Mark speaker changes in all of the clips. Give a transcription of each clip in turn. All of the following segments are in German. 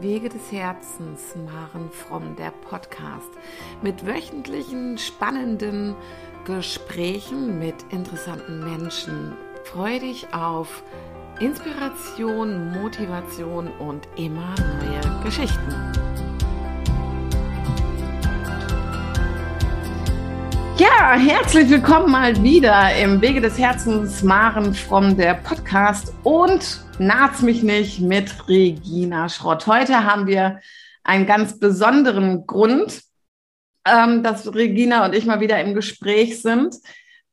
Speaker 1: Wege des Herzens, Maren Fromm, der Podcast mit wöchentlichen spannenden Gesprächen mit interessanten Menschen. Freue dich auf Inspiration, Motivation und immer neue Geschichten. Ja, herzlich willkommen mal wieder im Wege des Herzens, Maren Fromm, der Podcast und Naht's mich nicht mit Regina Schrott. Heute haben wir einen ganz besonderen Grund, ähm, dass Regina und ich mal wieder im Gespräch sind,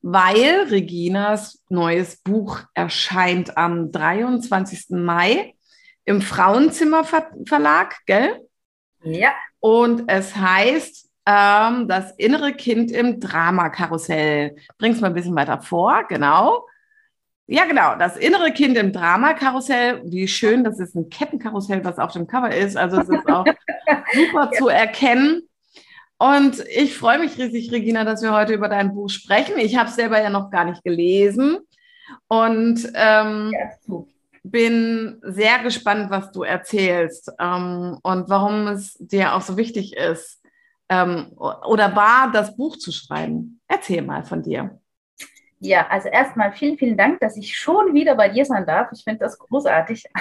Speaker 1: weil Reginas neues Buch erscheint am 23. Mai im Frauenzimmer Verlag, gell?
Speaker 2: Ja.
Speaker 1: Und es heißt ähm, Das innere Kind im Dramakarussell. Bring's mal ein bisschen weiter vor, genau. Ja, genau. Das innere Kind im Dramakarussell. Wie schön, das ist ein Kettenkarussell, was auf dem Cover ist. Also es ist auch super zu erkennen. Und ich freue mich riesig, Regina, dass wir heute über dein Buch sprechen. Ich habe es selber ja noch gar nicht gelesen und ähm, ja, bin sehr gespannt, was du erzählst ähm, und warum es dir auch so wichtig ist ähm, oder war, das Buch zu schreiben. Erzähl mal von dir.
Speaker 2: Ja, also erstmal vielen, vielen Dank, dass ich schon wieder bei dir sein darf. Ich finde das großartig.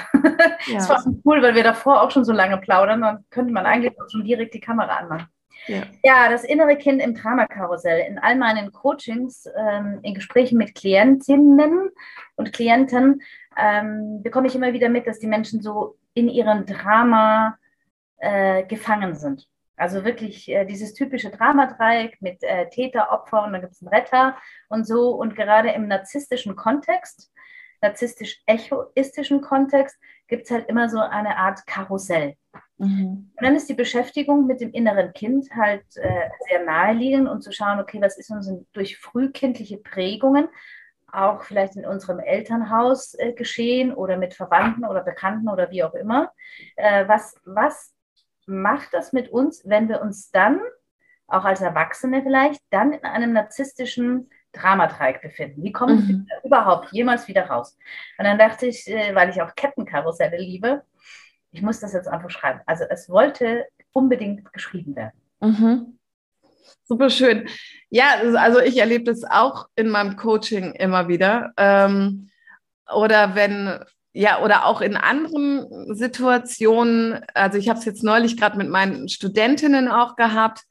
Speaker 2: Ja. Es war cool, weil wir davor auch schon so lange plaudern. Dann könnte man eigentlich auch schon direkt die Kamera anmachen. Ja. ja, das innere Kind im Dramakarussell. In all meinen Coachings, ähm, in Gesprächen mit Klientinnen und Klienten, ähm, bekomme ich immer wieder mit, dass die Menschen so in ihrem Drama äh, gefangen sind. Also wirklich äh, dieses typische Dramadreieck mit äh, Täter, Opfer und dann gibt es einen Retter und so. Und gerade im narzisstischen Kontext, narzisstisch-echoistischen Kontext, gibt es halt immer so eine Art Karussell. Mhm. Und dann ist die Beschäftigung mit dem inneren Kind halt äh, sehr naheliegend und zu schauen, okay, was ist uns durch frühkindliche Prägungen auch vielleicht in unserem Elternhaus äh, geschehen oder mit Verwandten oder Bekannten oder wie auch immer. Äh, was, was macht das mit uns, wenn wir uns dann, auch als Erwachsene vielleicht, dann in einem narzisstischen Dramatreieck befinden? Wie kommen mhm. wir überhaupt jemals wieder raus? Und dann dachte ich, äh, weil ich auch Kettenkarusselle liebe, ich muss das jetzt einfach schreiben. Also es wollte unbedingt geschrieben werden.
Speaker 1: Mhm. Super schön. Ja, also ich erlebe das auch in meinem Coaching immer wieder. Ähm, oder wenn ja, oder auch in anderen Situationen, also ich habe es jetzt neulich gerade mit meinen Studentinnen auch gehabt,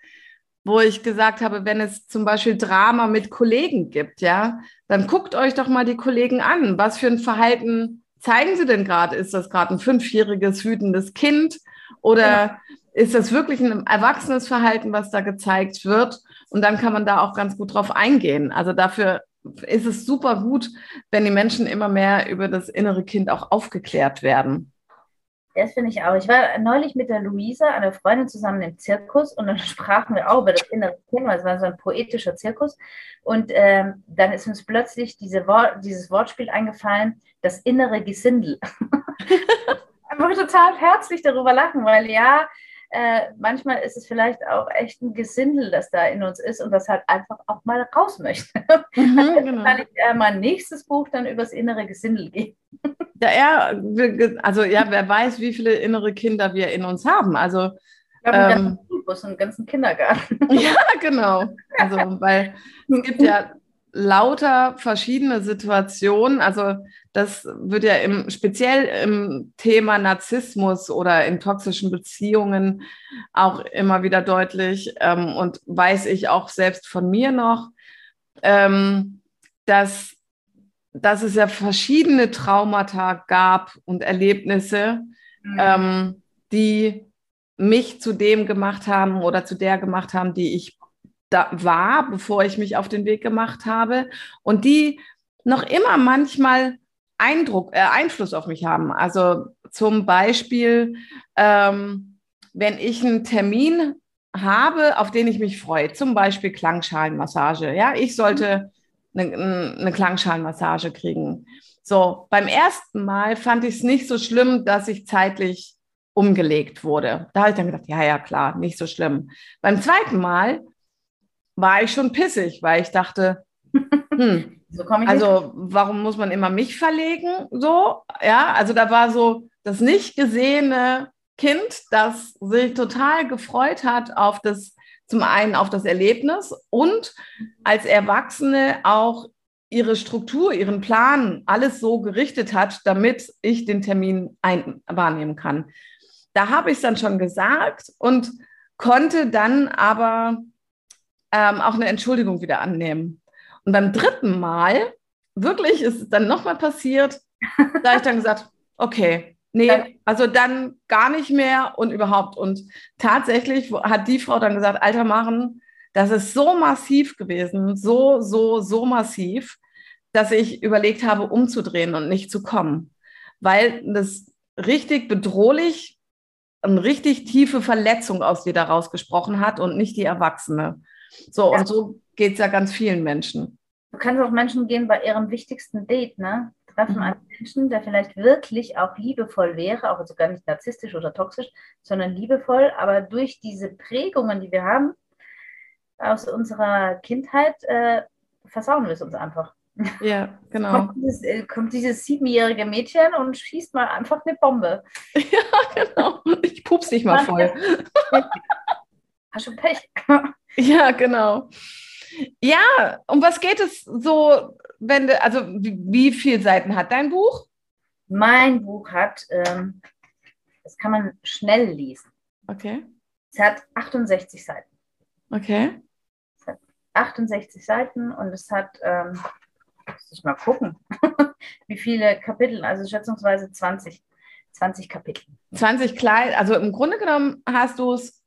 Speaker 1: wo ich gesagt habe, wenn es zum Beispiel Drama mit Kollegen gibt, ja, dann guckt euch doch mal die Kollegen an. Was für ein Verhalten zeigen sie denn gerade? Ist das gerade ein fünfjähriges, wütendes Kind oder ja. ist das wirklich ein erwachsenes Verhalten, was da gezeigt wird? Und dann kann man da auch ganz gut drauf eingehen. Also dafür ist es super gut, wenn die Menschen immer mehr über das innere Kind auch aufgeklärt werden.
Speaker 2: Das finde ich auch. Ich war neulich mit der Luisa, einer Freundin, zusammen im Zirkus und dann sprachen wir auch über das innere Kind, weil es war so ein poetischer Zirkus. Und ähm, dann ist uns plötzlich diese Wort, dieses Wortspiel eingefallen, das innere Gesindel. Einfach total herzlich darüber lachen, weil ja, äh, manchmal ist es vielleicht auch echt ein Gesindel, das da in uns ist und das halt einfach auch mal raus möchte. Mhm, also genau. kann ich äh, mein nächstes Buch dann übers innere Gesindel gehen.
Speaker 1: Ja, ja, also ja, wer weiß, wie viele innere Kinder wir in uns haben. Also
Speaker 2: wir haben einen ähm, ganzen einen ganzen Kindergarten.
Speaker 1: Ja, genau. Also, weil es gibt ja lauter verschiedene Situationen. Also das wird ja im, speziell im Thema Narzissmus oder in toxischen Beziehungen auch immer wieder deutlich ähm, und weiß ich auch selbst von mir noch, ähm, dass, dass es ja verschiedene Traumata gab und Erlebnisse, mhm. ähm, die mich zu dem gemacht haben oder zu der gemacht haben, die ich da war, bevor ich mich auf den Weg gemacht habe und die noch immer manchmal Eindruck, äh, Einfluss auf mich haben. Also zum Beispiel, ähm, wenn ich einen Termin habe, auf den ich mich freue, zum Beispiel Klangschalenmassage. Ja, ich sollte eine, eine Klangschalenmassage kriegen. So, beim ersten Mal fand ich es nicht so schlimm, dass ich zeitlich umgelegt wurde. Da habe ich dann gedacht, ja, ja, klar, nicht so schlimm. Beim zweiten Mal war ich schon pissig, weil ich dachte, hm, so also nicht. warum muss man immer mich verlegen? So, ja, also da war so das nicht gesehene Kind, das sich total gefreut hat auf das, zum einen auf das Erlebnis und als Erwachsene auch ihre Struktur, ihren Plan, alles so gerichtet hat, damit ich den Termin ein wahrnehmen kann. Da habe ich es dann schon gesagt und konnte dann aber ähm, auch eine Entschuldigung wieder annehmen. Und beim dritten Mal, wirklich ist es dann nochmal passiert, da habe ich dann gesagt, okay, nee, also dann gar nicht mehr und überhaupt. Und tatsächlich hat die Frau dann gesagt, alter Machen, das ist so massiv gewesen, so, so, so massiv, dass ich überlegt habe, umzudrehen und nicht zu kommen, weil das richtig bedrohlich, eine richtig tiefe Verletzung aus dir daraus gesprochen hat und nicht die Erwachsene. So, ja. und so geht es ja ganz vielen Menschen.
Speaker 2: Du kannst auch Menschen gehen bei ihrem wichtigsten Date, ne? Treffen mhm. einen Menschen, der vielleicht wirklich auch liebevoll wäre, auch sogar nicht narzisstisch oder toxisch, sondern liebevoll, aber durch diese Prägungen, die wir haben aus unserer Kindheit, äh, versauen wir es uns einfach.
Speaker 1: Ja, genau.
Speaker 2: Kommt dieses, äh, kommt dieses siebenjährige Mädchen und schießt mal einfach eine Bombe.
Speaker 1: Ja, genau. Ich pups dich mal voll.
Speaker 2: Hast du Pech.
Speaker 1: Ja, genau. Ja, um was geht es so, wenn du, also wie, wie viele Seiten hat dein Buch?
Speaker 2: Mein Buch hat, ähm, das kann man schnell lesen.
Speaker 1: Okay.
Speaker 2: Es hat 68 Seiten.
Speaker 1: Okay.
Speaker 2: Es hat 68 Seiten und es hat, ähm, muss ich mal gucken, wie viele Kapitel, also schätzungsweise 20, 20 Kapitel.
Speaker 1: 20 klein, also im Grunde genommen hast du es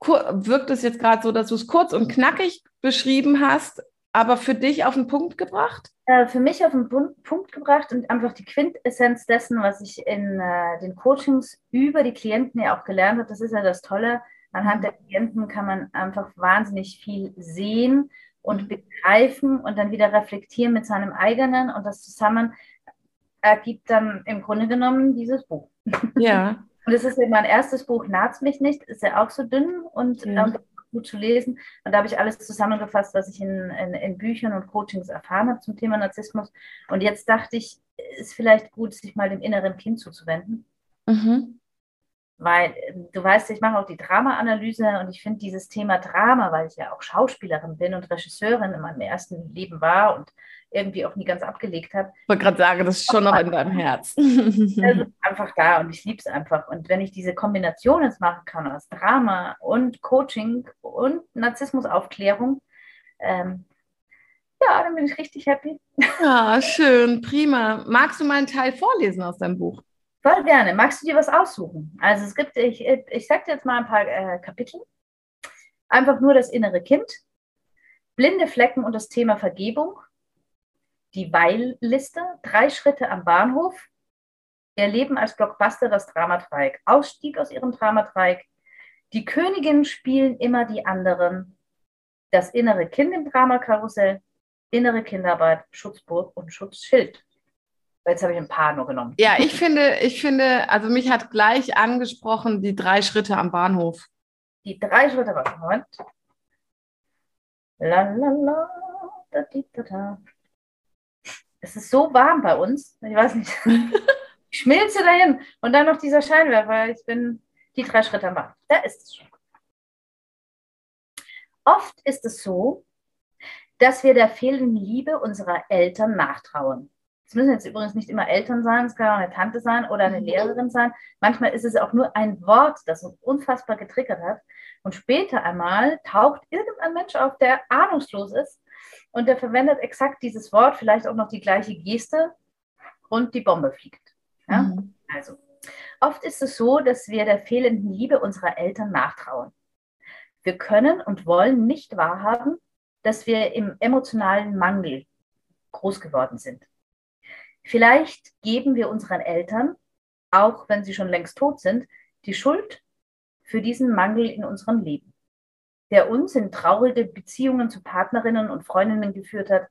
Speaker 1: wirkt es jetzt gerade so, dass du es kurz und knackig beschrieben hast, aber für dich auf den Punkt gebracht?
Speaker 2: Äh, für mich auf den Punkt gebracht und einfach die Quintessenz dessen, was ich in äh, den Coachings über die Klienten ja auch gelernt habe. Das ist ja das Tolle. Anhand der Klienten kann man einfach wahnsinnig viel sehen und begreifen und dann wieder reflektieren mit seinem eigenen und das zusammen ergibt dann im Grunde genommen dieses Buch.
Speaker 1: Ja.
Speaker 2: Und es ist ja mein erstes Buch, Naht's mich nicht, ist ja auch so dünn und ja. ähm, gut zu lesen. Und da habe ich alles zusammengefasst, was ich in, in, in Büchern und Coachings erfahren habe zum Thema Narzissmus. Und jetzt dachte ich, ist vielleicht gut, sich mal dem inneren Kind zuzuwenden. Mhm. Weil du weißt, ich mache auch die Drama-Analyse und ich finde dieses Thema Drama, weil ich ja auch Schauspielerin bin und Regisseurin in meinem ersten Leben war und irgendwie auch nie ganz abgelegt habe.
Speaker 1: Ich wollte gerade sagen, das ist schon noch in deinem Herz.
Speaker 2: Also einfach da und ich liebe es einfach. Und wenn ich diese Kombination jetzt machen kann aus Drama und Coaching und Narzissmusaufklärung, ähm, ja, dann bin ich richtig happy.
Speaker 1: Ja, schön, prima. Magst du mal einen Teil vorlesen aus deinem Buch?
Speaker 2: Voll gerne. Magst du dir was aussuchen? Also es gibt, ich, ich sag dir jetzt mal ein paar äh, Kapitel. Einfach nur das innere Kind, blinde Flecken und das Thema Vergebung, die Weil-Liste, drei Schritte am Bahnhof, ihr Leben als Blockbuster, das Dramatreieck, Ausstieg aus ihrem Dramatreieck, die Königinnen spielen immer die anderen, das innere Kind im Dramakarussell, innere Kinderarbeit, Schutzburg und Schutzschild. Jetzt habe ich ein paar nur genommen.
Speaker 1: Ja, ich finde, ich finde, also mich hat gleich angesprochen die drei Schritte am Bahnhof.
Speaker 2: Die drei Schritte am Bahnhof. Moment. La la la, da, da, da. Es ist so warm bei uns. Ich weiß nicht. ich schmilze dahin. Und dann noch dieser Scheinwerfer. Ich bin die drei Schritte am Bahnhof. Da ist es schon. Oft ist es so, dass wir der fehlenden Liebe unserer Eltern nachtrauen. Es müssen jetzt übrigens nicht immer Eltern sein, es kann auch eine Tante sein oder eine mhm. Lehrerin sein. Manchmal ist es auch nur ein Wort, das uns unfassbar getriggert hat. Und später einmal taucht irgendein Mensch auf, der ahnungslos ist und der verwendet exakt dieses Wort, vielleicht auch noch die gleiche Geste und die Bombe fliegt. Ja? Mhm. Also, oft ist es so, dass wir der fehlenden Liebe unserer Eltern nachtrauen. Wir können und wollen nicht wahrhaben, dass wir im emotionalen Mangel groß geworden sind. Vielleicht geben wir unseren Eltern, auch wenn sie schon längst tot sind, die Schuld für diesen Mangel in unserem Leben, der uns in traurige Beziehungen zu Partnerinnen und Freundinnen geführt hat,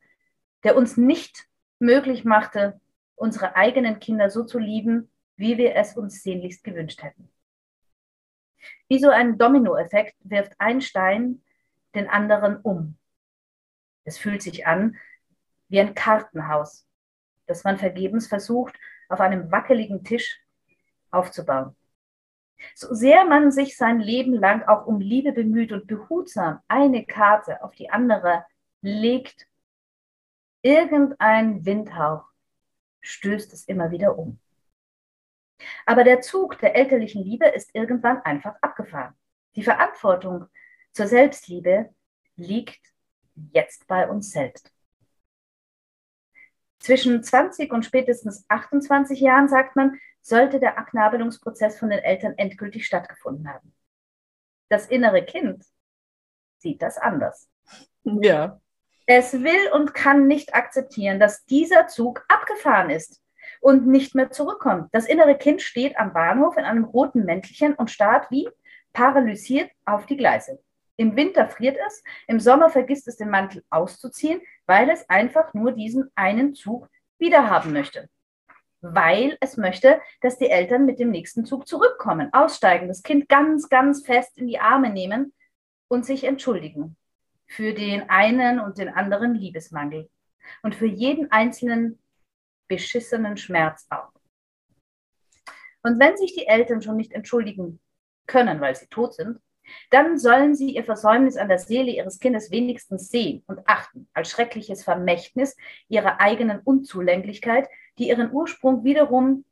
Speaker 2: der uns nicht möglich machte, unsere eigenen Kinder so zu lieben, wie wir es uns sehnlichst gewünscht hätten. Wie so ein Dominoeffekt wirft ein Stein den anderen um. Es fühlt sich an wie ein Kartenhaus, das man vergebens versucht, auf einem wackeligen Tisch aufzubauen. So sehr man sich sein Leben lang auch um Liebe bemüht und behutsam eine Karte auf die andere legt, irgendein Windhauch stößt es immer wieder um. Aber der Zug der elterlichen Liebe ist irgendwann einfach abgefahren. Die Verantwortung zur Selbstliebe liegt jetzt bei uns selbst. Zwischen 20 und spätestens 28 Jahren, sagt man, sollte der Abnabelungsprozess von den Eltern endgültig stattgefunden haben. Das innere Kind sieht das anders.
Speaker 1: Ja.
Speaker 2: Es will und kann nicht akzeptieren, dass dieser Zug abgefahren ist und nicht mehr zurückkommt. Das innere Kind steht am Bahnhof in einem roten Mäntelchen und starrt wie paralysiert auf die Gleise. Im Winter friert es, im Sommer vergisst es den Mantel auszuziehen, weil es einfach nur diesen einen Zug wiederhaben möchte. Weil es möchte, dass die Eltern mit dem nächsten Zug zurückkommen, aussteigen, das Kind ganz, ganz fest in die Arme nehmen und sich entschuldigen für den einen und den anderen Liebesmangel und für jeden einzelnen beschissenen Schmerz auch. Und wenn sich die Eltern schon nicht entschuldigen können, weil sie tot sind, dann sollen sie ihr Versäumnis an der Seele ihres Kindes wenigstens sehen und achten als schreckliches Vermächtnis ihrer eigenen Unzulänglichkeit, die ihren Ursprung wiederum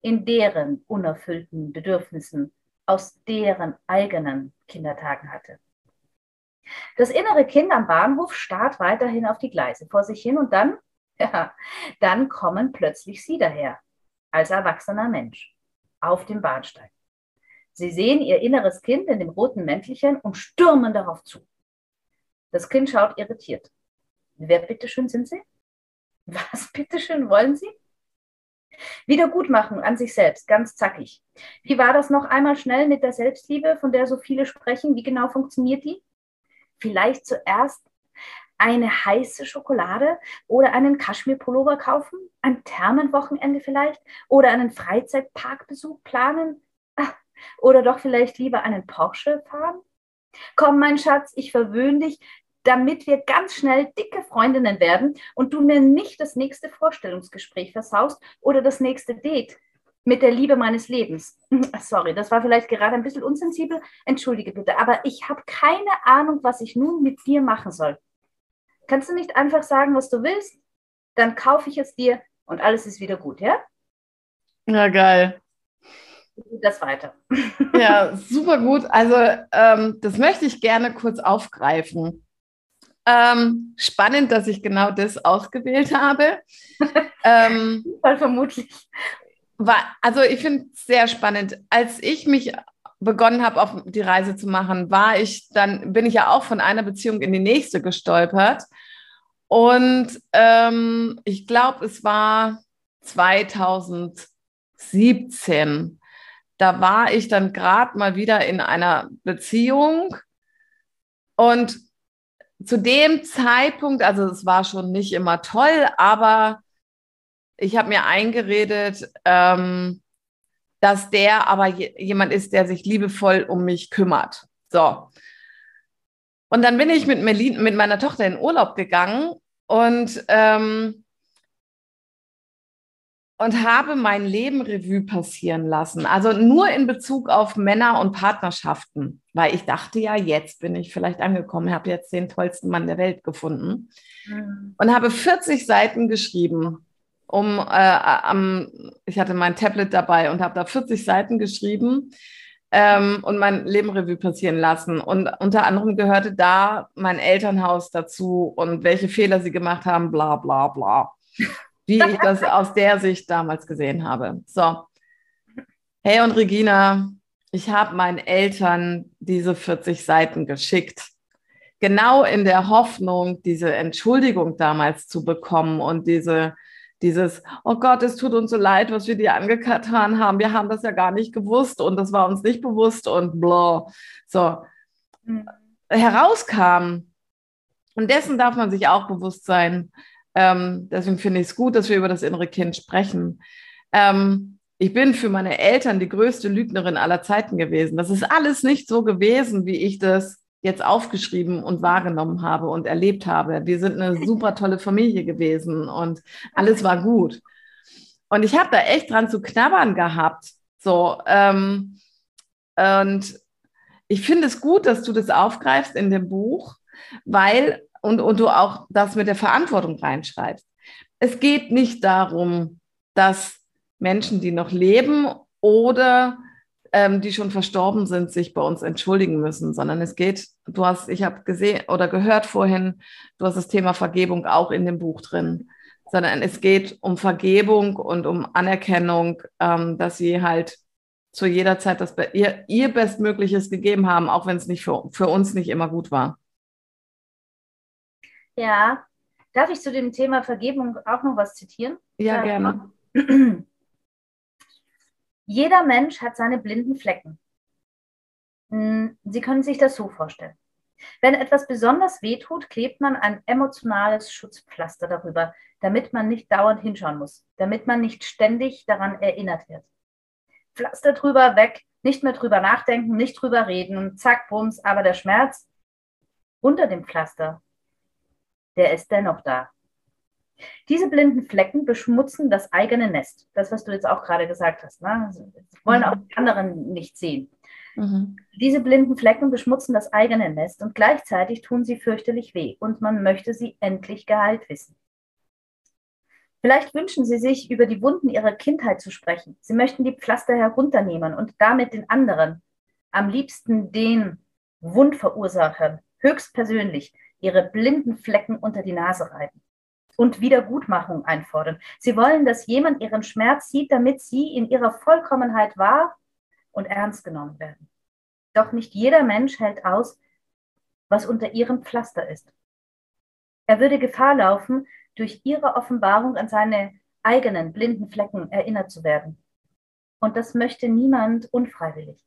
Speaker 2: in deren unerfüllten Bedürfnissen aus deren eigenen Kindertagen hatte. Das innere Kind am Bahnhof starrt weiterhin auf die Gleise vor sich hin und dann, ja, dann kommen plötzlich sie daher, als erwachsener Mensch, auf dem Bahnsteig. Sie sehen ihr inneres Kind in dem roten Mäntelchen und stürmen darauf zu. Das Kind schaut irritiert. Wer bitteschön sind Sie? Was bitteschön wollen Sie? Wiedergutmachen an sich selbst, ganz zackig. Wie war das noch einmal schnell mit der Selbstliebe, von der so viele sprechen? Wie genau funktioniert die? Vielleicht zuerst eine heiße Schokolade oder einen Kaschmir-Pullover kaufen, ein Thermenwochenende vielleicht oder einen Freizeitparkbesuch planen, oder doch vielleicht lieber einen Porsche fahren? Komm, mein Schatz, ich verwöhne dich, damit wir ganz schnell dicke Freundinnen werden und du mir nicht das nächste Vorstellungsgespräch versaust oder das nächste Date mit der Liebe meines Lebens. Sorry, das war vielleicht gerade ein bisschen unsensibel. Entschuldige bitte, aber ich habe keine Ahnung, was ich nun mit dir machen soll. Kannst du nicht einfach sagen, was du willst? Dann kaufe ich es dir und alles ist wieder gut, ja?
Speaker 1: Ja, geil
Speaker 2: das weiter.
Speaker 1: Ja, super gut. Also ähm, das möchte ich gerne kurz aufgreifen. Ähm, spannend, dass ich genau das ausgewählt habe.
Speaker 2: ähm, vermutlich.
Speaker 1: War, also ich finde es sehr spannend. Als ich mich begonnen habe, auf die Reise zu machen, war ich dann, bin ich ja auch von einer Beziehung in die nächste gestolpert. Und ähm, ich glaube, es war 2017 da war ich dann gerade mal wieder in einer Beziehung und zu dem Zeitpunkt, also es war schon nicht immer toll, aber ich habe mir eingeredet, ähm, dass der aber jemand ist, der sich liebevoll um mich kümmert. So. Und dann bin ich mit, Melin, mit meiner Tochter in Urlaub gegangen und ähm, und habe mein Leben Revue passieren lassen. Also nur in Bezug auf Männer und Partnerschaften, weil ich dachte ja, jetzt bin ich vielleicht angekommen, habe jetzt den tollsten Mann der Welt gefunden mhm. und habe 40 Seiten geschrieben. Um, äh, am, ich hatte mein Tablet dabei und habe da 40 Seiten geschrieben ähm, und mein Leben Revue passieren lassen. Und unter anderem gehörte da mein Elternhaus dazu und welche Fehler sie gemacht haben, bla bla bla wie ich das aus der Sicht damals gesehen habe. So. Hey und Regina, ich habe meinen Eltern diese 40 Seiten geschickt. Genau in der Hoffnung, diese Entschuldigung damals zu bekommen und diese, dieses, oh Gott, es tut uns so leid, was wir dir angetan haben. Wir haben das ja gar nicht gewusst und das war uns nicht bewusst und bla. So. Mhm. Herauskam. Und dessen darf man sich auch bewusst sein, ähm, deswegen finde ich es gut, dass wir über das innere Kind sprechen. Ähm, ich bin für meine Eltern die größte Lügnerin aller Zeiten gewesen. Das ist alles nicht so gewesen, wie ich das jetzt aufgeschrieben und wahrgenommen habe und erlebt habe. Wir sind eine super tolle Familie gewesen und alles war gut. Und ich habe da echt dran zu knabbern gehabt, So, ähm, und ich finde es gut, dass du das aufgreifst in dem Buch, weil, und, und du auch das mit der Verantwortung reinschreibst. Es geht nicht darum, dass Menschen, die noch leben oder ähm, die schon verstorben sind, sich bei uns entschuldigen müssen, sondern es geht, du hast, ich habe gesehen oder gehört vorhin, du hast das Thema Vergebung auch in dem Buch drin, sondern es geht um Vergebung und um Anerkennung, ähm, dass sie halt zu jeder Zeit das ihr, ihr Bestmögliches gegeben haben, auch wenn es nicht für, für uns nicht immer gut war.
Speaker 2: Ja, darf ich zu dem Thema Vergebung auch noch was zitieren?
Speaker 1: Ja, gerne.
Speaker 2: Jeder Mensch hat seine blinden Flecken. Hm, Sie können sich das so vorstellen. Wenn etwas besonders wehtut, klebt man ein emotionales Schutzpflaster darüber, damit man nicht dauernd hinschauen muss, damit man nicht ständig daran erinnert wird. Pflaster drüber, weg, nicht mehr drüber nachdenken, nicht drüber reden und zack, bums, aber der Schmerz unter dem Pflaster, der ist dennoch da. Diese blinden Flecken beschmutzen das eigene Nest. Das, was du jetzt auch gerade gesagt hast. Ne? Also, wollen auch die anderen nicht sehen. Mhm. Diese blinden Flecken beschmutzen das eigene Nest und gleichzeitig tun sie fürchterlich weh und man möchte sie endlich geheilt wissen. Vielleicht wünschen Sie sich, über die Wunden Ihrer Kindheit zu sprechen. Sie möchten die Pflaster herunternehmen und damit den anderen, am liebsten den Wundverursachern, höchstpersönlich ihre blinden Flecken unter die Nase reiben und Wiedergutmachung einfordern. Sie wollen, dass jemand ihren Schmerz sieht, damit sie in ihrer Vollkommenheit wahr und ernst genommen werden. Doch nicht jeder Mensch hält aus, was unter ihrem Pflaster ist. Er würde Gefahr laufen, durch ihre Offenbarung an seine eigenen blinden Flecken erinnert zu werden. Und das möchte niemand unfreiwillig.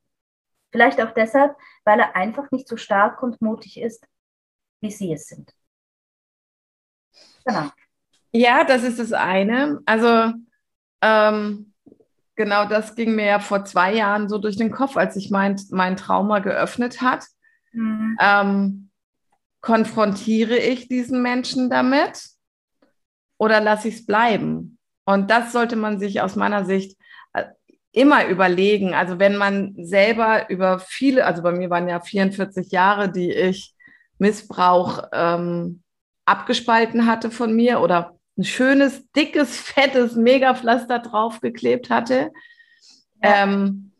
Speaker 2: Vielleicht auch deshalb, weil er einfach nicht so stark und mutig ist, wie sie es sind.
Speaker 1: Genau. Ja, das ist das eine. Also ähm, genau das ging mir ja vor zwei Jahren so durch den Kopf, als sich mein, mein Trauma geöffnet hat. Mhm. Ähm, konfrontiere ich diesen Menschen damit oder lasse ich es bleiben? Und das sollte man sich aus meiner Sicht äh, immer überlegen. Also wenn man selber über viele, also bei mir waren ja 44 Jahre, die ich Missbrauch ähm, abgespalten hatte von mir oder ein schönes, dickes, fettes Megapflaster draufgeklebt hatte. Ja. Ähm,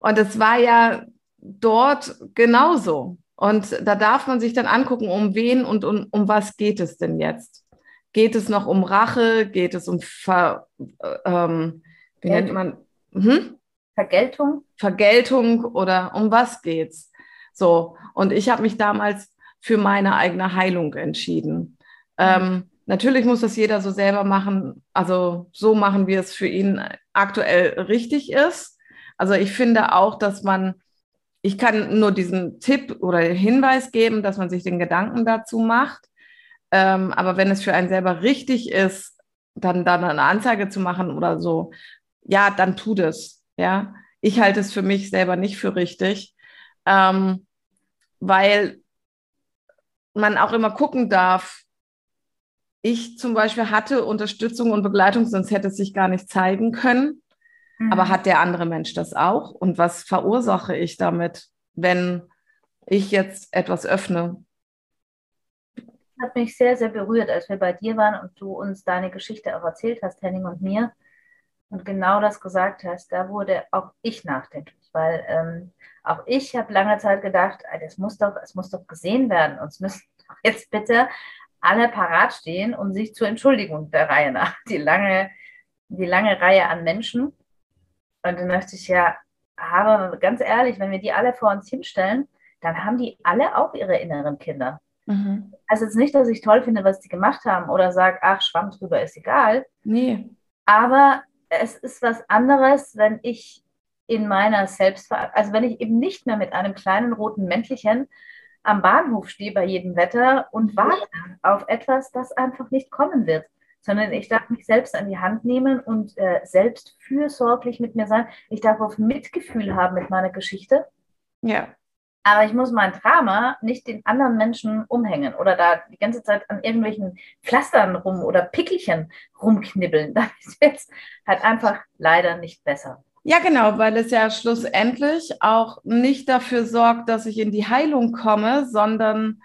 Speaker 1: und es war ja dort genauso. Und da darf man sich dann angucken, um wen und um, um was geht es denn jetzt? Geht es noch um Rache? Geht es um Ver, äh, ähm, wie nennt man?
Speaker 2: Hm? Vergeltung?
Speaker 1: Vergeltung oder um was geht's? So, und ich habe mich damals für meine eigene Heilung entschieden. Ähm, natürlich muss das jeder so selber machen, also so machen, wie es für ihn aktuell richtig ist. Also ich finde auch, dass man, ich kann nur diesen Tipp oder Hinweis geben, dass man sich den Gedanken dazu macht. Ähm, aber wenn es für einen selber richtig ist, dann, dann eine Anzeige zu machen oder so, ja, dann tut es. Ja, ich halte es für mich selber nicht für richtig, ähm, weil man auch immer gucken darf, ich zum Beispiel hatte Unterstützung und Begleitung, sonst hätte es sich gar nicht zeigen können. Mhm. Aber hat der andere Mensch das auch? Und was verursache ich damit, wenn ich jetzt etwas öffne?
Speaker 2: Hat mich sehr, sehr berührt, als wir bei dir waren und du uns deine Geschichte auch erzählt hast, Henning und mir. Und genau das gesagt hast, da wurde auch ich nachdenklich, weil ähm, auch ich habe lange Zeit gedacht, das muss doch, es muss doch gesehen werden. Uns müssen jetzt bitte alle parat stehen und sich zur Entschuldigung der Reihe nach. Die lange, die lange Reihe an Menschen. Und dann dachte ich, ja, aber ganz ehrlich, wenn wir die alle vor uns hinstellen, dann haben die alle auch ihre inneren Kinder. Mhm. Also jetzt nicht, dass ich toll finde, was die gemacht haben oder sage, ach, Schwamm drüber ist egal.
Speaker 1: Nee.
Speaker 2: Aber es ist was anderes, wenn ich in meiner Selbstverantwortung, also wenn ich eben nicht mehr mit einem kleinen roten Mäntelchen am Bahnhof stehe bei jedem Wetter und warte auf etwas, das einfach nicht kommen wird, sondern ich darf mich selbst an die Hand nehmen und äh, selbst fürsorglich mit mir sein. Ich darf auf Mitgefühl haben mit meiner Geschichte.
Speaker 1: Ja.
Speaker 2: Aber ich muss mein Drama nicht den anderen Menschen umhängen oder da die ganze Zeit an irgendwelchen Pflastern rum oder Pickelchen rumknibbeln. Das ist jetzt halt einfach leider nicht besser.
Speaker 1: Ja, genau, weil es ja schlussendlich auch nicht dafür sorgt, dass ich in die Heilung komme, sondern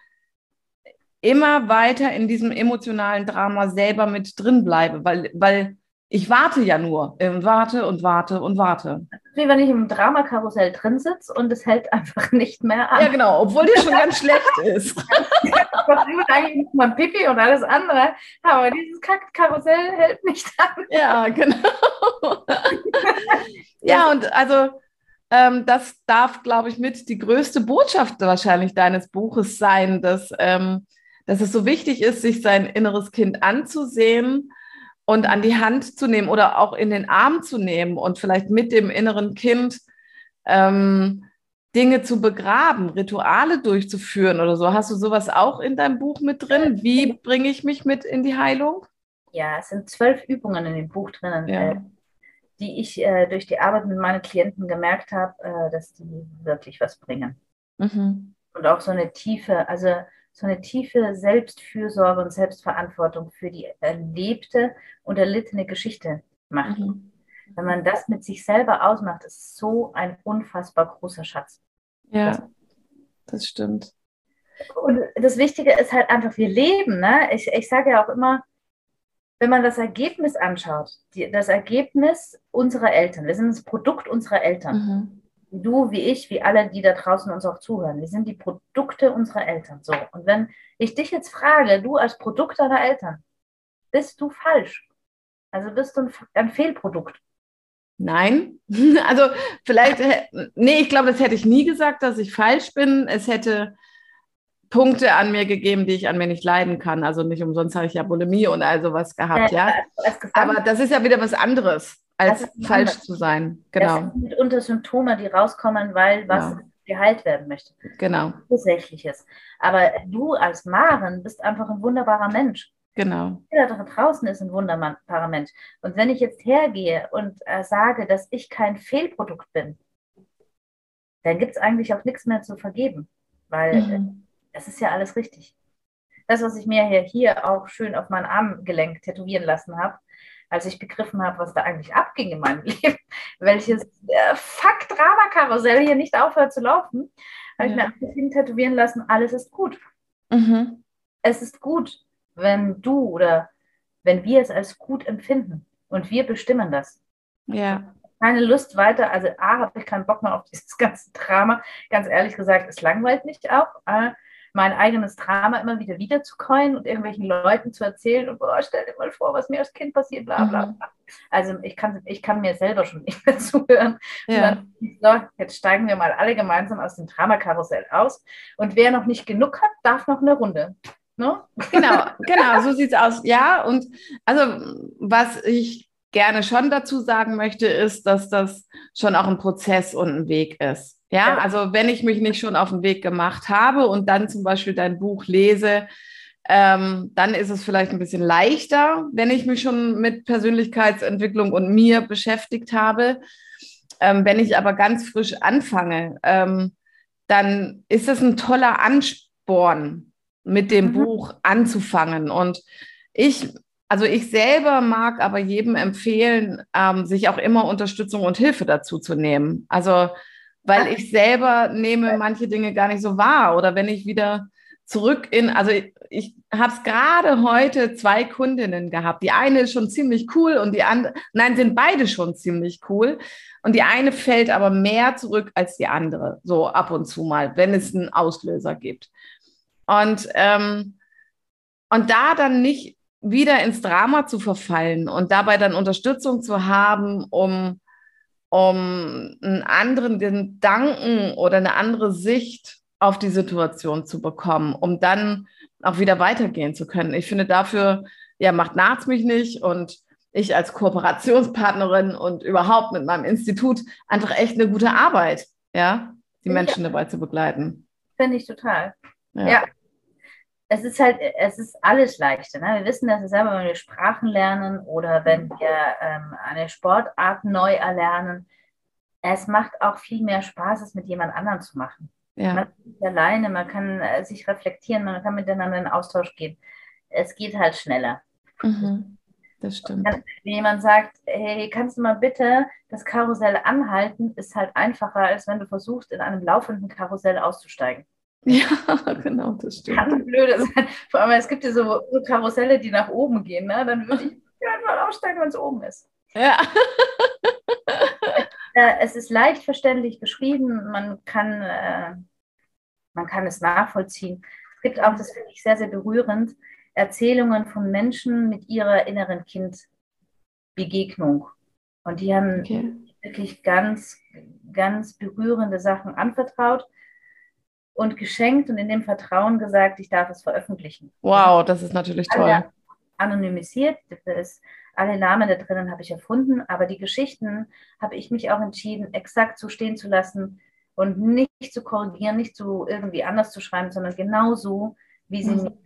Speaker 1: immer weiter in diesem emotionalen Drama selber mit drin bleibe, weil, weil ich warte ja nur und warte und warte und warte.
Speaker 2: Wie wenn ich im Dramakarussell drin sitze und es hält einfach nicht mehr an.
Speaker 1: Ja, genau, obwohl die schon ganz schlecht ist.
Speaker 2: Ist eigentlich mal Pipi und alles andere, aber dieses Karussell hält nicht an.
Speaker 1: Ja, genau. ja, und also ähm, das darf, glaube ich, mit die größte Botschaft wahrscheinlich deines Buches sein, dass, ähm, dass es so wichtig ist, sich sein inneres Kind anzusehen und an die Hand zu nehmen oder auch in den Arm zu nehmen und vielleicht mit dem inneren Kind ähm, Dinge zu begraben, Rituale durchzuführen oder so. Hast du sowas auch in deinem Buch mit drin? Wie bringe ich mich mit in die Heilung?
Speaker 2: Ja, es sind zwölf Übungen in dem Buch drinnen, ja. äh, die ich äh, durch die Arbeit mit meinen Klienten gemerkt habe, äh, dass die wirklich was bringen. Mhm. Und auch so eine tiefe, also so eine tiefe Selbstfürsorge und Selbstverantwortung für die erlebte und erlittene Geschichte macht. Mhm. Wenn man das mit sich selber ausmacht, ist so ein unfassbar großer Schatz.
Speaker 1: Ja, das, stimmt.
Speaker 2: Und das Wichtige ist halt einfach, wir leben. Ne? Ich, ich sage ja auch immer, wenn man das Ergebnis anschaut, die, das Ergebnis unserer Eltern, wir sind das Produkt unserer Eltern. Mhm du wie ich, wie alle, die da draußen uns auch zuhören. Wir sind die Produkte unserer Eltern. So. Und wenn ich dich jetzt frage, du als Produkt deiner Eltern, bist du falsch? Also bist du ein, ein Fehlprodukt?
Speaker 1: Nein, also vielleicht, nee, ich glaube, das hätte ich nie gesagt, dass ich falsch bin. Es hätte Punkte an mir gegeben, die ich an mir nicht leiden kann. Also nicht umsonst habe ich ja Bulimie und all sowas gehabt, ja. ja. Aber das ist ja wieder was anderes als falsch anders. zu sein. Genau. Das
Speaker 2: sind mitunter Symptome, die rauskommen, weil was ja. geheilt werden möchte.
Speaker 1: Genau.
Speaker 2: Ursächliches. Aber du als Maren bist einfach ein wunderbarer Mensch.
Speaker 1: Genau.
Speaker 2: Jeder da draußen ist ein wunderbarer Mensch. Und wenn ich jetzt hergehe und äh, sage, dass ich kein Fehlprodukt bin, dann gibt es eigentlich auch nichts mehr zu vergeben, weil mhm. es ist ja alles richtig. Das, was ich mir hier, hier auch schön auf meinen Armgelenk tätowieren lassen habe, als ich begriffen habe, was da eigentlich abging in meinem Leben, welches äh, Fuck-Drama-Karussell hier nicht aufhört zu laufen, habe ja. ich mir einfach tätowieren lassen, alles ist gut. Mhm. Es ist gut, wenn du oder wenn wir es als gut empfinden und wir bestimmen das.
Speaker 1: Ja.
Speaker 2: Keine Lust weiter, also A, habe ich keinen Bock mehr auf dieses ganze Drama. Ganz ehrlich gesagt, es langweilt mich auch. Mein eigenes Drama immer wieder wiederzukäuen und irgendwelchen Leuten zu erzählen und boah, stell dir mal vor, was mir als Kind passiert, bla bla mhm. bla. Also ich kann, ich kann mir selber schon nicht mehr zuhören. Ja. Dann, so, jetzt steigen wir mal alle gemeinsam aus dem Dramakarussell aus. Und wer noch nicht genug hat, darf noch eine Runde.
Speaker 1: No? Genau, genau, so sieht es aus. Ja, und also was ich gerne schon dazu sagen möchte, ist, dass das schon auch ein Prozess und ein Weg ist. Ja, also wenn ich mich nicht schon auf den Weg gemacht habe und dann zum Beispiel dein Buch lese, ähm, dann ist es vielleicht ein bisschen leichter, wenn ich mich schon mit Persönlichkeitsentwicklung und mir beschäftigt habe. Ähm, wenn ich aber ganz frisch anfange, ähm, dann ist es ein toller Ansporn, mit dem mhm. Buch anzufangen. Und ich, also ich selber mag aber jedem empfehlen, ähm, sich auch immer Unterstützung und Hilfe dazu zu nehmen. Also weil ich selber nehme manche Dinge gar nicht so wahr. Oder wenn ich wieder zurück in, also ich, ich habe es gerade heute zwei Kundinnen gehabt. Die eine ist schon ziemlich cool und die andere, nein, sind beide schon ziemlich cool. Und die eine fällt aber mehr zurück als die andere, so ab und zu mal, wenn es einen Auslöser gibt. Und, ähm, und da dann nicht wieder ins Drama zu verfallen und dabei dann Unterstützung zu haben, um um einen anderen Gedanken oder eine andere Sicht auf die Situation zu bekommen, um dann auch wieder weitergehen zu können. Ich finde dafür, ja, macht Narz mich nicht und ich als Kooperationspartnerin und überhaupt mit meinem Institut einfach echt eine gute Arbeit, ja, die Menschen ja. dabei zu begleiten.
Speaker 2: Finde ich total. Ja. ja es ist halt, es ist alles leichter. Ne? Wir wissen das selber, wenn wir Sprachen lernen oder wenn wir ähm, eine Sportart neu erlernen. Es macht auch viel mehr Spaß, es mit jemand anderem zu machen. Ja. Man ist alleine, man kann äh, sich reflektieren, man kann miteinander in Austausch gehen. Es geht halt schneller. Mhm.
Speaker 1: das stimmt.
Speaker 2: Wenn jemand sagt, hey, kannst du mal bitte das Karussell anhalten, ist halt einfacher, als wenn du versuchst, in einem laufenden Karussell auszusteigen.
Speaker 1: Ja, genau, das stimmt.
Speaker 2: Kann blöde sein. Vor allem, es gibt ja so, so Karusselle, die nach oben gehen, ne? dann würde ich einfach aussteigen, wenn es oben ist.
Speaker 1: Ja.
Speaker 2: Äh, es ist leicht verständlich beschrieben, man kann, äh, man kann es nachvollziehen. Es gibt auch, das finde ich sehr, sehr berührend, Erzählungen von Menschen mit ihrer inneren Kindbegegnung. Und die haben okay. wirklich ganz, ganz berührende Sachen anvertraut und geschenkt und in dem Vertrauen gesagt, ich darf es veröffentlichen.
Speaker 1: Wow, das ist natürlich toll.
Speaker 2: Anonymisiert, das, alle Namen da drinnen habe ich erfunden, aber die Geschichten habe ich mich auch entschieden, exakt so stehen zu lassen und nicht zu korrigieren, nicht zu irgendwie anders zu schreiben, sondern genau so, wie sie mhm. mir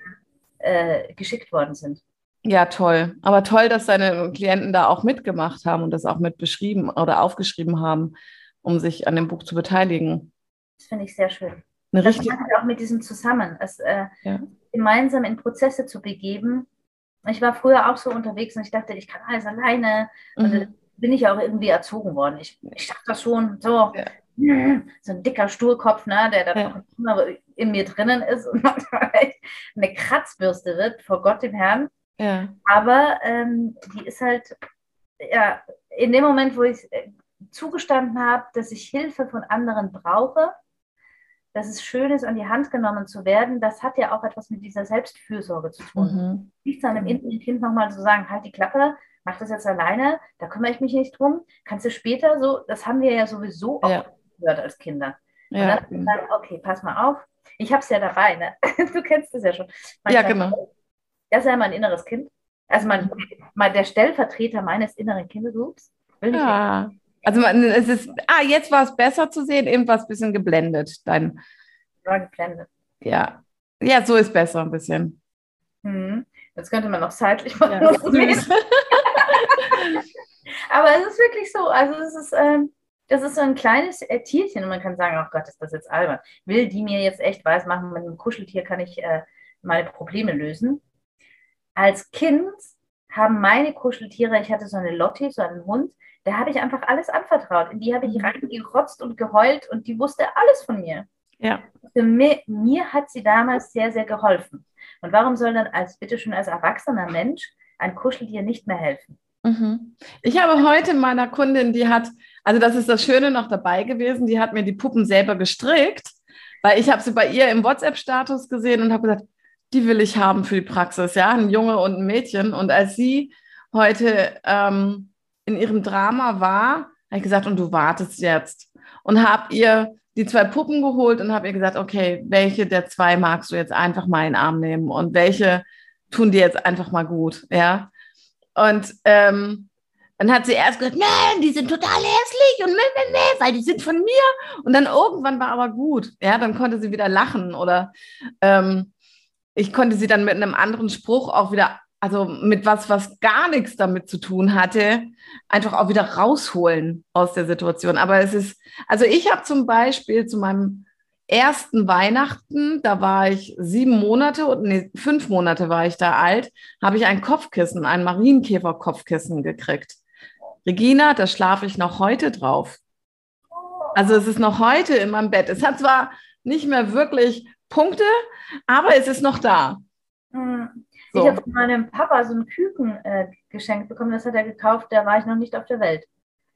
Speaker 2: äh, geschickt worden sind.
Speaker 1: Ja, toll. Aber toll, dass deine Klienten da auch mitgemacht haben und das auch mit beschrieben oder aufgeschrieben haben, um sich an dem Buch zu beteiligen.
Speaker 2: Das finde ich sehr schön.
Speaker 1: Eine das richtig
Speaker 2: auch mit diesem Zusammen, es äh, ja. gemeinsam in Prozesse zu begeben. Ich war früher auch so unterwegs und ich dachte, ich kann alles alleine. Mhm. Und bin ich auch irgendwie erzogen worden. Ich, ich dachte das schon so. Ja. So ein dicker Stuhlkopf, ne, der da ja. immer in mir drinnen ist und eine Kratzbürste wird, vor Gott dem Herrn.
Speaker 1: Ja.
Speaker 2: Aber ähm, die ist halt, ja, in dem Moment, wo ich äh, zugestanden habe, dass ich Hilfe von anderen brauche, dass es schön ist, an die Hand genommen zu werden, das hat ja auch etwas mit dieser Selbstfürsorge zu tun. Mhm. Nicht seinem inneren Kind nochmal zu sagen, halt die Klappe, mach das jetzt alleine, da kümmere ich mich nicht drum. Kannst du später so, das haben wir ja sowieso auch ja. gehört als Kinder. Und ja. dann sagen, okay, pass mal auf, ich habe es ja dabei, ne? du kennst es ja schon.
Speaker 1: Man ja, genau.
Speaker 2: Das ist ja mein inneres Kind. Also mein, mein, der Stellvertreter meines inneren Kindes, ups,
Speaker 1: will nicht. Ja. Also man, es ist, ah, jetzt war es besser zu sehen, irgendwas ein bisschen geblendet. Dein,
Speaker 2: war geblendet.
Speaker 1: Ja. Ja, so ist besser ein bisschen.
Speaker 2: Hm. Jetzt könnte man noch seitlich machen. Ja, Aber es ist wirklich so. Also es ist, ähm, das ist so ein kleines äh, Tierchen und man kann sagen, oh Gott, ist das jetzt albern. Will die mir jetzt echt weiß machen, mit einem Kuscheltier kann ich äh, meine Probleme lösen. Als Kind haben meine Kuscheltiere, ich hatte so eine Lotti, so einen Hund, da habe ich einfach alles anvertraut. In die habe ich mhm. reingerotzt und geheult und die wusste alles von mir.
Speaker 1: Ja.
Speaker 2: Für mich, mir hat sie damals sehr, sehr geholfen. Und warum soll dann als, bitte schon als erwachsener Mensch ein Kuscheltier nicht mehr helfen?
Speaker 1: Mhm. Ich habe heute meiner Kundin, die hat, also das ist das Schöne noch dabei gewesen, die hat mir die Puppen selber gestrickt, weil ich habe sie bei ihr im WhatsApp-Status gesehen und habe gesagt, die will ich haben für die Praxis, ja, ein Junge und ein Mädchen. Und als sie heute ähm, in ihrem Drama war, habe ich gesagt, und du wartest jetzt. Und habe ihr die zwei Puppen geholt und habe ihr gesagt, okay, welche der zwei magst du jetzt einfach mal in den Arm nehmen und welche tun dir jetzt einfach mal gut, ja. Und ähm, dann hat sie erst gesagt, nein, die sind total hässlich und ne, ne, ne, weil die sind von mir. Und dann irgendwann war aber gut, ja, dann konnte sie wieder lachen oder ähm, ich konnte sie dann mit einem anderen Spruch auch wieder also mit was, was gar nichts damit zu tun hatte, einfach auch wieder rausholen aus der Situation. Aber es ist, also ich habe zum Beispiel zu meinem ersten Weihnachten, da war ich sieben Monate, nee, fünf Monate war ich da alt, habe ich ein Kopfkissen, ein Marienkäfer-Kopfkissen gekriegt. Regina, da schlafe ich noch heute drauf. Also es ist noch heute in meinem Bett. Es hat zwar nicht mehr wirklich Punkte, aber es ist noch da.
Speaker 2: Mhm. So. Ich habe von meinem Papa so ein Küken äh, geschenkt bekommen, das hat er gekauft, da war ich noch nicht auf der Welt.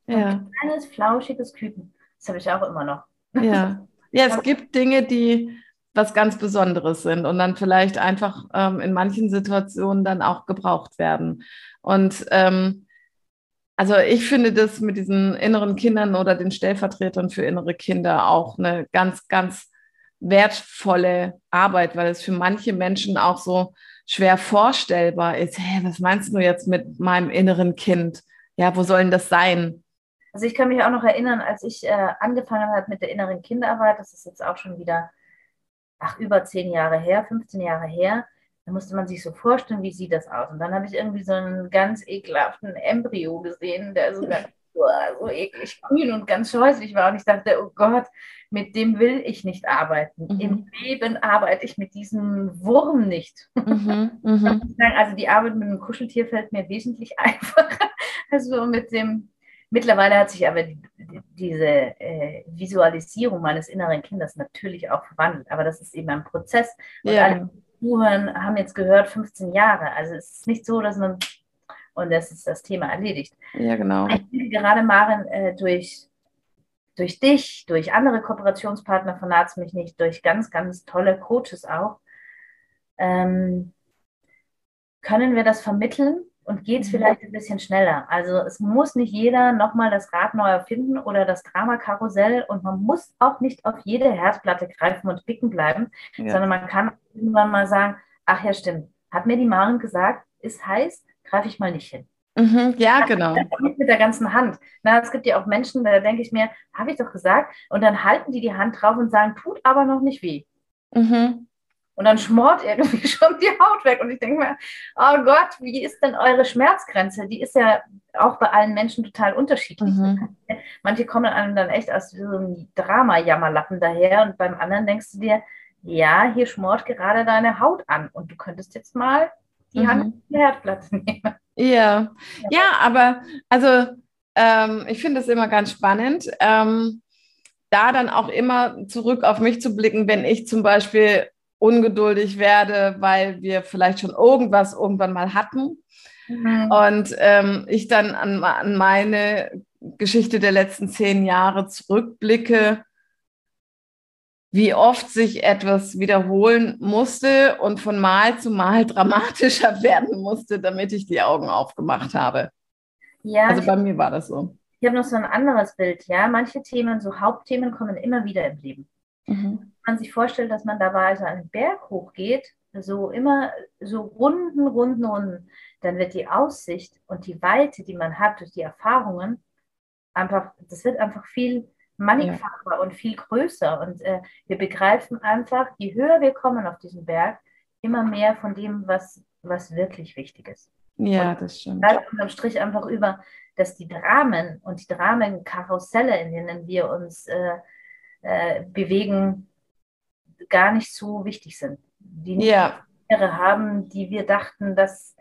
Speaker 2: Ja. Ein kleines, flauschiges Küken. Das habe ich auch immer noch.
Speaker 1: Ja. ja, es gibt Dinge, die was ganz Besonderes sind und dann vielleicht einfach ähm, in manchen Situationen dann auch gebraucht werden. Und ähm, also ich finde das mit diesen inneren Kindern oder den Stellvertretern für innere Kinder auch eine ganz, ganz wertvolle Arbeit, weil es für manche Menschen auch so schwer vorstellbar ist. Hey, was meinst du jetzt mit meinem inneren Kind? Ja, wo soll denn das sein?
Speaker 2: Also ich kann mich auch noch erinnern, als ich äh, angefangen habe mit der inneren Kinderarbeit, das ist jetzt auch schon wieder, ach, über zehn Jahre her, 15 Jahre her, da musste man sich so vorstellen, wie sieht das aus? Und dann habe ich irgendwie so einen ganz ekelhaften Embryo gesehen, der so ganz so eklig grün und ganz scheußlich war. Und ich dachte, oh Gott, mit dem will ich nicht arbeiten. Mhm. Im Leben arbeite ich mit diesem Wurm nicht. Mhm. Mhm. Also die Arbeit mit einem Kuscheltier fällt mir wesentlich einfacher. Also mit dem, mittlerweile hat sich aber die, die, diese äh, Visualisierung meines inneren Kindes natürlich auch verwandelt. Aber das ist eben ein Prozess. Und ja. alle Zuhören haben jetzt gehört 15 Jahre. Also es ist nicht so, dass man und das ist das Thema erledigt.
Speaker 1: Ja, genau.
Speaker 2: Ich denke gerade, Maren, äh, durch, durch dich, durch andere Kooperationspartner von Arzt mich nicht, durch ganz, ganz tolle Coaches auch, ähm, können wir das vermitteln und geht es mhm. vielleicht ein bisschen schneller. Also es muss nicht jeder nochmal das Rad neu erfinden oder das Drama-Karussell und man muss auch nicht auf jede Herzplatte greifen und picken bleiben, ja. sondern man kann irgendwann mal sagen, ach ja, stimmt, hat mir die Maren gesagt, ist heiß, greife ich mal nicht hin.
Speaker 1: Mhm, ja, genau.
Speaker 2: Mit der ganzen Hand. Na, es gibt ja auch Menschen, da denke ich mir, habe ich doch gesagt, und dann halten die die Hand drauf und sagen, tut aber noch nicht weh. Mhm. Und dann schmort irgendwie schon die Haut weg. Und ich denke mir, oh Gott, wie ist denn eure Schmerzgrenze? Die ist ja auch bei allen Menschen total unterschiedlich. Mhm. Manche kommen einem dann echt aus so einem Drama-Jammerlappen daher und beim anderen denkst du dir, ja, hier schmort gerade deine Haut an und du könntest jetzt mal die mhm. Hand die Herdplatte nehmen.
Speaker 1: Ja. ja, aber also ähm, ich finde es immer ganz spannend, ähm, da dann auch immer zurück auf mich zu blicken, wenn ich zum Beispiel ungeduldig werde, weil wir vielleicht schon irgendwas irgendwann mal hatten. Mhm. Und ähm, ich dann an, an meine Geschichte der letzten zehn Jahre zurückblicke wie oft sich etwas wiederholen musste und von Mal zu Mal dramatischer werden musste, damit ich die Augen aufgemacht habe. Ja, also bei mir war das so.
Speaker 2: Ich habe noch so ein anderes Bild, ja. Manche Themen, so Hauptthemen, kommen immer wieder im Leben. Mhm. Wenn man sich vorstellt, dass man dabei also einen Berg hochgeht, so immer so Runden, Runden, Runden, dann wird die Aussicht und die Weite, die man hat durch die Erfahrungen, einfach, das wird einfach viel mannigfacher ja. und viel größer. Und äh, wir begreifen einfach, je höher wir kommen auf diesen Berg, immer mehr von dem, was, was wirklich wichtig ist.
Speaker 1: Ja, und das stimmt.
Speaker 2: Bleibt unterm Strich einfach über, dass die Dramen und die Dramenkarusselle, in denen wir uns äh, äh, bewegen, gar nicht so wichtig sind. Die nicht ja. haben, die wir dachten, dass,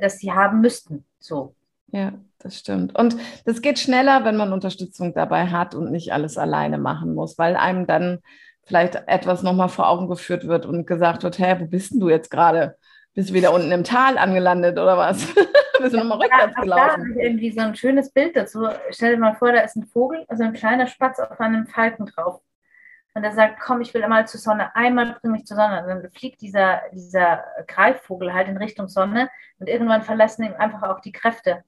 Speaker 2: dass sie haben müssten. So.
Speaker 1: Ja, das stimmt. Und das geht schneller, wenn man Unterstützung dabei hat und nicht alles alleine machen muss, weil einem dann vielleicht etwas nochmal vor Augen geführt wird und gesagt wird, hä, wo bist denn du jetzt gerade? Bist du wieder unten im Tal angelandet oder was? bist du nochmal rückwärts ja, gelaufen? Da habe
Speaker 2: ich irgendwie so ein schönes Bild dazu. Stell dir mal vor, da ist ein Vogel, also ein kleiner Spatz auf einem Falken drauf. Und er sagt, komm, ich will einmal zur Sonne, einmal bring mich zur Sonne. Und dann fliegt dieser, dieser Greifvogel halt in Richtung Sonne und irgendwann verlassen ihm einfach auch die Kräfte.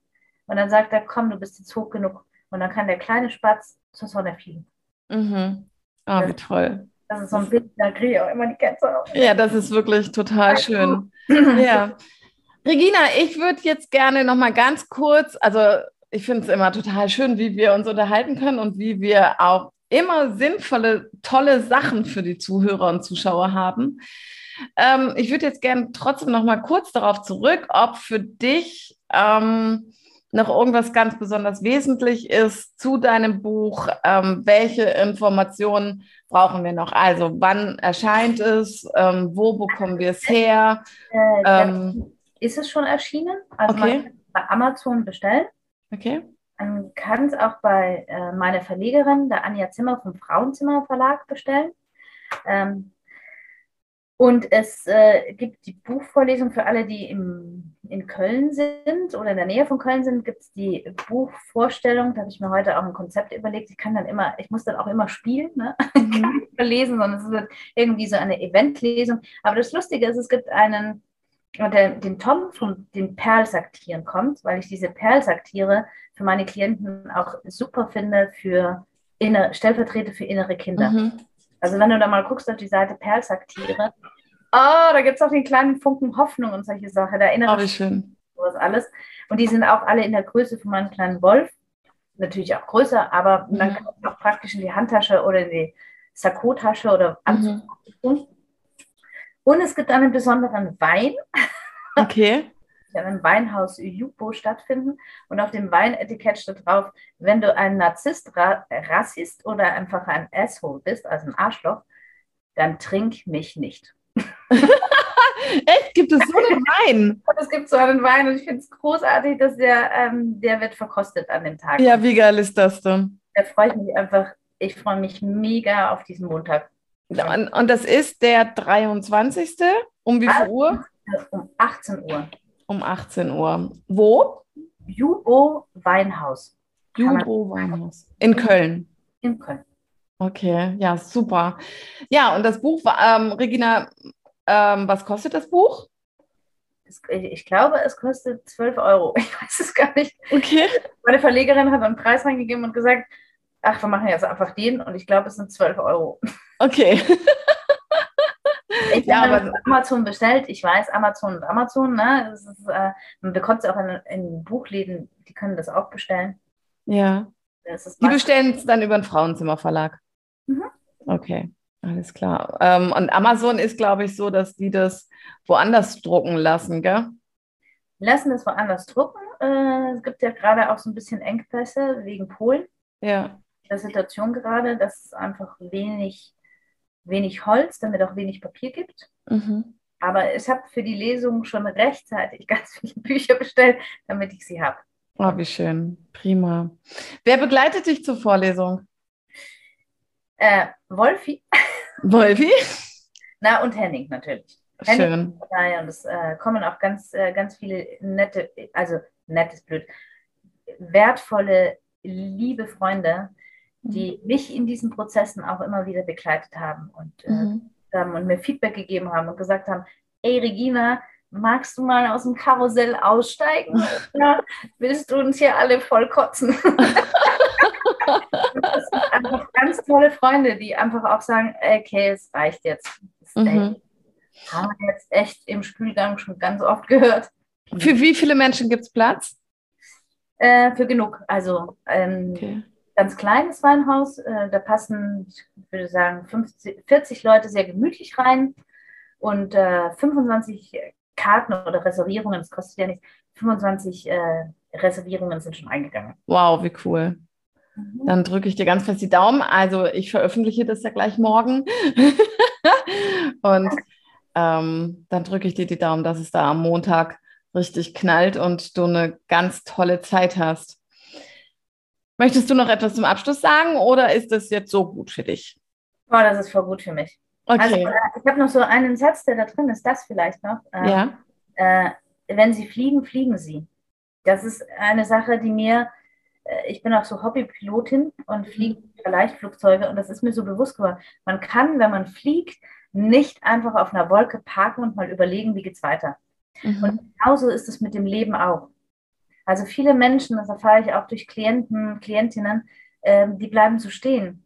Speaker 2: Und dann sagt er, komm, du bist jetzt hoch genug. Und dann kann der kleine Spatz zur Sonne fliegen.
Speaker 1: Mhm. Oh, wie toll.
Speaker 2: Das ist so ein Bild, da kriege ich auch immer die Gänse auf.
Speaker 1: Ja, das ist wirklich total schön. ja. Regina, ich würde jetzt gerne noch mal ganz kurz, also ich finde es immer total schön, wie wir uns unterhalten können und wie wir auch immer sinnvolle, tolle Sachen für die Zuhörer und Zuschauer haben. Ähm, ich würde jetzt gerne trotzdem noch mal kurz darauf zurück, ob für dich ähm, noch irgendwas ganz besonders wesentlich ist zu deinem Buch. Ähm, welche Informationen brauchen wir noch? Also wann erscheint es? Ähm, wo bekommen wir es her?
Speaker 2: Äh, ähm, ist es schon erschienen? Also okay. man kann es bei Amazon bestellen.
Speaker 1: Okay.
Speaker 2: Man kann es auch bei äh, meiner Verlegerin, der Anja Zimmer vom Frauenzimmer Verlag bestellen. Ähm, und es äh, gibt die Buchvorlesung für alle, die im, in Köln sind oder in der Nähe von Köln sind, gibt es die Buchvorstellung. Da habe ich mir heute auch ein Konzept überlegt. Ich kann dann immer, ich muss dann auch immer spielen, ne? Mhm. kann nicht lesen, sondern es wird irgendwie so eine Eventlesung. Aber das Lustige ist, es gibt einen, der, den Tom von den Perlsaktieren kommt, weil ich diese Perlsaktiere für meine Klienten auch super finde für inner, Stellvertreter für innere Kinder. Mhm. Also wenn du da mal guckst auf die Seite Perlsaktiere, oh, da gibt es auch den kleinen Funken Hoffnung und solche Sachen. Da erinnere
Speaker 1: oh, schön.
Speaker 2: sowas alles. Und die sind auch alle in der Größe von meinem kleinen Wolf. Natürlich auch größer, aber mhm. dann kann man auch praktisch in die Handtasche oder in die Sakkotasche oder Anzug mhm. Und es gibt einen besonderen Wein.
Speaker 1: Okay.
Speaker 2: in einem Weinhaus Jupo stattfinden und auf dem Weinetikett steht drauf, wenn du ein Narzisst, Ra Rassist oder einfach ein Asshole bist, also ein Arschloch, dann trink mich nicht.
Speaker 1: Echt? Gibt es so einen Wein?
Speaker 2: es gibt so einen Wein und ich finde es großartig, dass der, ähm, der wird verkostet an dem Tag.
Speaker 1: Ja, wie geil ist das denn?
Speaker 2: Da freue ich mich einfach, ich freue mich mega auf diesen Montag.
Speaker 1: Und, und das ist der 23. Um wie viel Uhr?
Speaker 2: Um 18 Uhr.
Speaker 1: Um 18 Uhr. Wo?
Speaker 2: Jubo Weinhaus.
Speaker 1: Jubo Weinhaus. In Köln.
Speaker 2: In Köln.
Speaker 1: Okay, ja, super. Ja, und das Buch ähm, Regina, ähm, was kostet das Buch?
Speaker 2: Ich glaube, es kostet 12 Euro. Ich weiß es gar nicht.
Speaker 1: Okay.
Speaker 2: Meine Verlegerin hat einen Preis reingegeben und gesagt, ach, wir machen jetzt einfach den und ich glaube, es sind 12 Euro.
Speaker 1: Okay.
Speaker 2: Ich ja, habe Amazon bestellt. Ich weiß, Amazon und Amazon, ne? Ist, äh, man bekommt es auch in, in, Buchläden, die können das auch bestellen.
Speaker 1: Ja. die bestellen es dann über den Frauenzimmerverlag. Mhm. Okay. Alles klar. Ähm, und Amazon ist, glaube ich, so, dass die das woanders drucken lassen, gell?
Speaker 2: Lassen es woanders drucken. Äh, es gibt ja gerade auch so ein bisschen Engpässe wegen Polen.
Speaker 1: Ja.
Speaker 2: Der Situation gerade, dass es einfach wenig, wenig Holz, damit auch wenig Papier gibt. Mhm. Aber ich habe für die Lesung schon rechtzeitig ganz viele Bücher bestellt, damit ich sie habe.
Speaker 1: Oh, wie schön. Prima. Wer begleitet dich zur Vorlesung?
Speaker 2: Äh, Wolfi.
Speaker 1: Wolfi?
Speaker 2: Na, und Henning natürlich.
Speaker 1: Schön.
Speaker 2: Ja, und es äh, kommen auch ganz, äh, ganz viele nette, also nettes blöd, wertvolle, liebe Freunde, die mhm. mich in diesen Prozessen auch immer wieder begleitet haben und, äh, mhm. ähm, und mir Feedback gegeben haben und gesagt haben, ey Regina, magst du mal aus dem Karussell aussteigen? Oder willst du uns hier alle voll kotzen? das einfach ganz tolle Freunde, die einfach auch sagen, okay, es reicht jetzt. Mhm. Haben wir jetzt echt im Spülgang schon ganz oft gehört.
Speaker 1: Für wie viele Menschen gibt es Platz?
Speaker 2: Äh, für genug. Also ähm, okay. ganz kleines Weinhaus, äh, da passen, ich würde sagen, 50, 40 Leute sehr gemütlich rein und äh, 25 Karten oder Reservierungen, das kostet ja nichts, 25 äh, Reservierungen sind schon eingegangen.
Speaker 1: Wow, wie cool. Mhm. Dann drücke ich dir ganz fest die Daumen. Also ich veröffentliche das ja gleich morgen. und ähm, dann drücke ich dir die Daumen, dass es da am Montag richtig knallt und du eine ganz tolle Zeit hast. Möchtest du noch etwas zum Abschluss sagen oder ist das jetzt so gut für dich?
Speaker 2: Oh, das ist voll gut für mich.
Speaker 1: Okay. Also,
Speaker 2: ich habe noch so einen Satz, der da drin ist, das vielleicht noch.
Speaker 1: Ähm, ja.
Speaker 2: Äh, wenn Sie fliegen, fliegen Sie. Das ist eine Sache, die mir ich bin auch so Hobbypilotin und mhm. fliege Leichtflugzeuge und das ist mir so bewusst geworden. Man kann, wenn man fliegt, nicht einfach auf einer Wolke parken und mal überlegen, wie geht es weiter. Mhm. Und genauso ist es mit dem Leben auch. Also viele Menschen, das erfahre ich auch durch Klienten, Klientinnen, äh, die bleiben so stehen.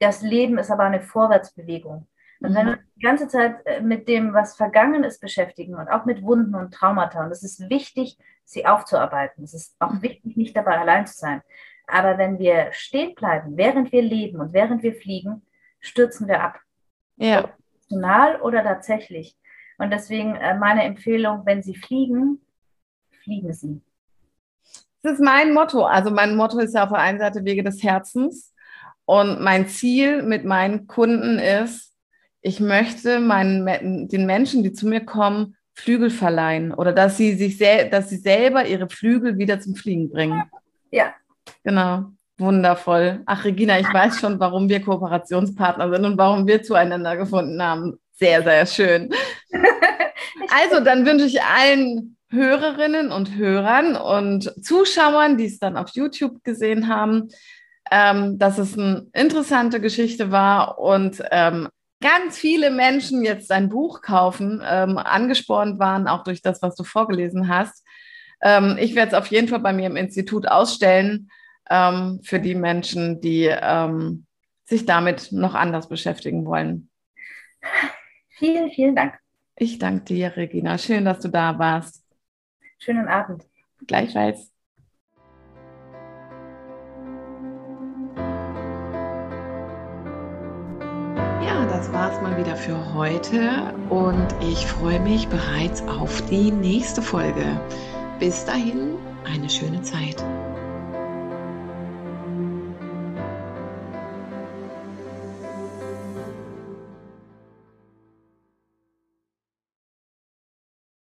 Speaker 2: Das Leben ist aber eine Vorwärtsbewegung. Und wenn mhm. wir die ganze Zeit äh, mit dem, was vergangen ist, beschäftigen und auch mit Wunden und Traumata, und es ist wichtig, sie aufzuarbeiten. Es ist auch wichtig, nicht dabei allein zu sein. Aber wenn wir stehen bleiben, während wir leben und während wir fliegen, stürzen wir ab.
Speaker 1: Ja.
Speaker 2: Emotional oder tatsächlich. Und deswegen äh, meine Empfehlung, wenn Sie fliegen, fliegen Sie.
Speaker 1: Das ist mein Motto. Also mein Motto ist ja auf der einen Seite Wege des Herzens. Und mein Ziel mit meinen Kunden ist, ich möchte meinen, den Menschen, die zu mir kommen, Flügel verleihen oder dass sie sich dass sie selber ihre Flügel wieder zum Fliegen bringen.
Speaker 2: Ja.
Speaker 1: Genau. Wundervoll. Ach, Regina, ich weiß schon, warum wir Kooperationspartner sind und warum wir zueinander gefunden haben. Sehr, sehr schön. Also, dann wünsche ich allen Hörerinnen und Hörern und Zuschauern, die es dann auf YouTube gesehen haben, ähm, dass es eine interessante Geschichte war und ähm, ganz viele Menschen jetzt dein Buch kaufen, ähm, angespornt waren, auch durch das, was du vorgelesen hast. Ähm, ich werde es auf jeden Fall bei mir im Institut ausstellen ähm, für die Menschen, die ähm, sich damit noch anders beschäftigen wollen.
Speaker 2: Vielen, vielen Dank.
Speaker 1: Ich danke dir, Regina. Schön, dass du da warst.
Speaker 2: Schönen Abend.
Speaker 1: Gleichfalls. Das war es mal wieder für heute und ich freue mich bereits auf die nächste Folge. Bis dahin, eine schöne Zeit.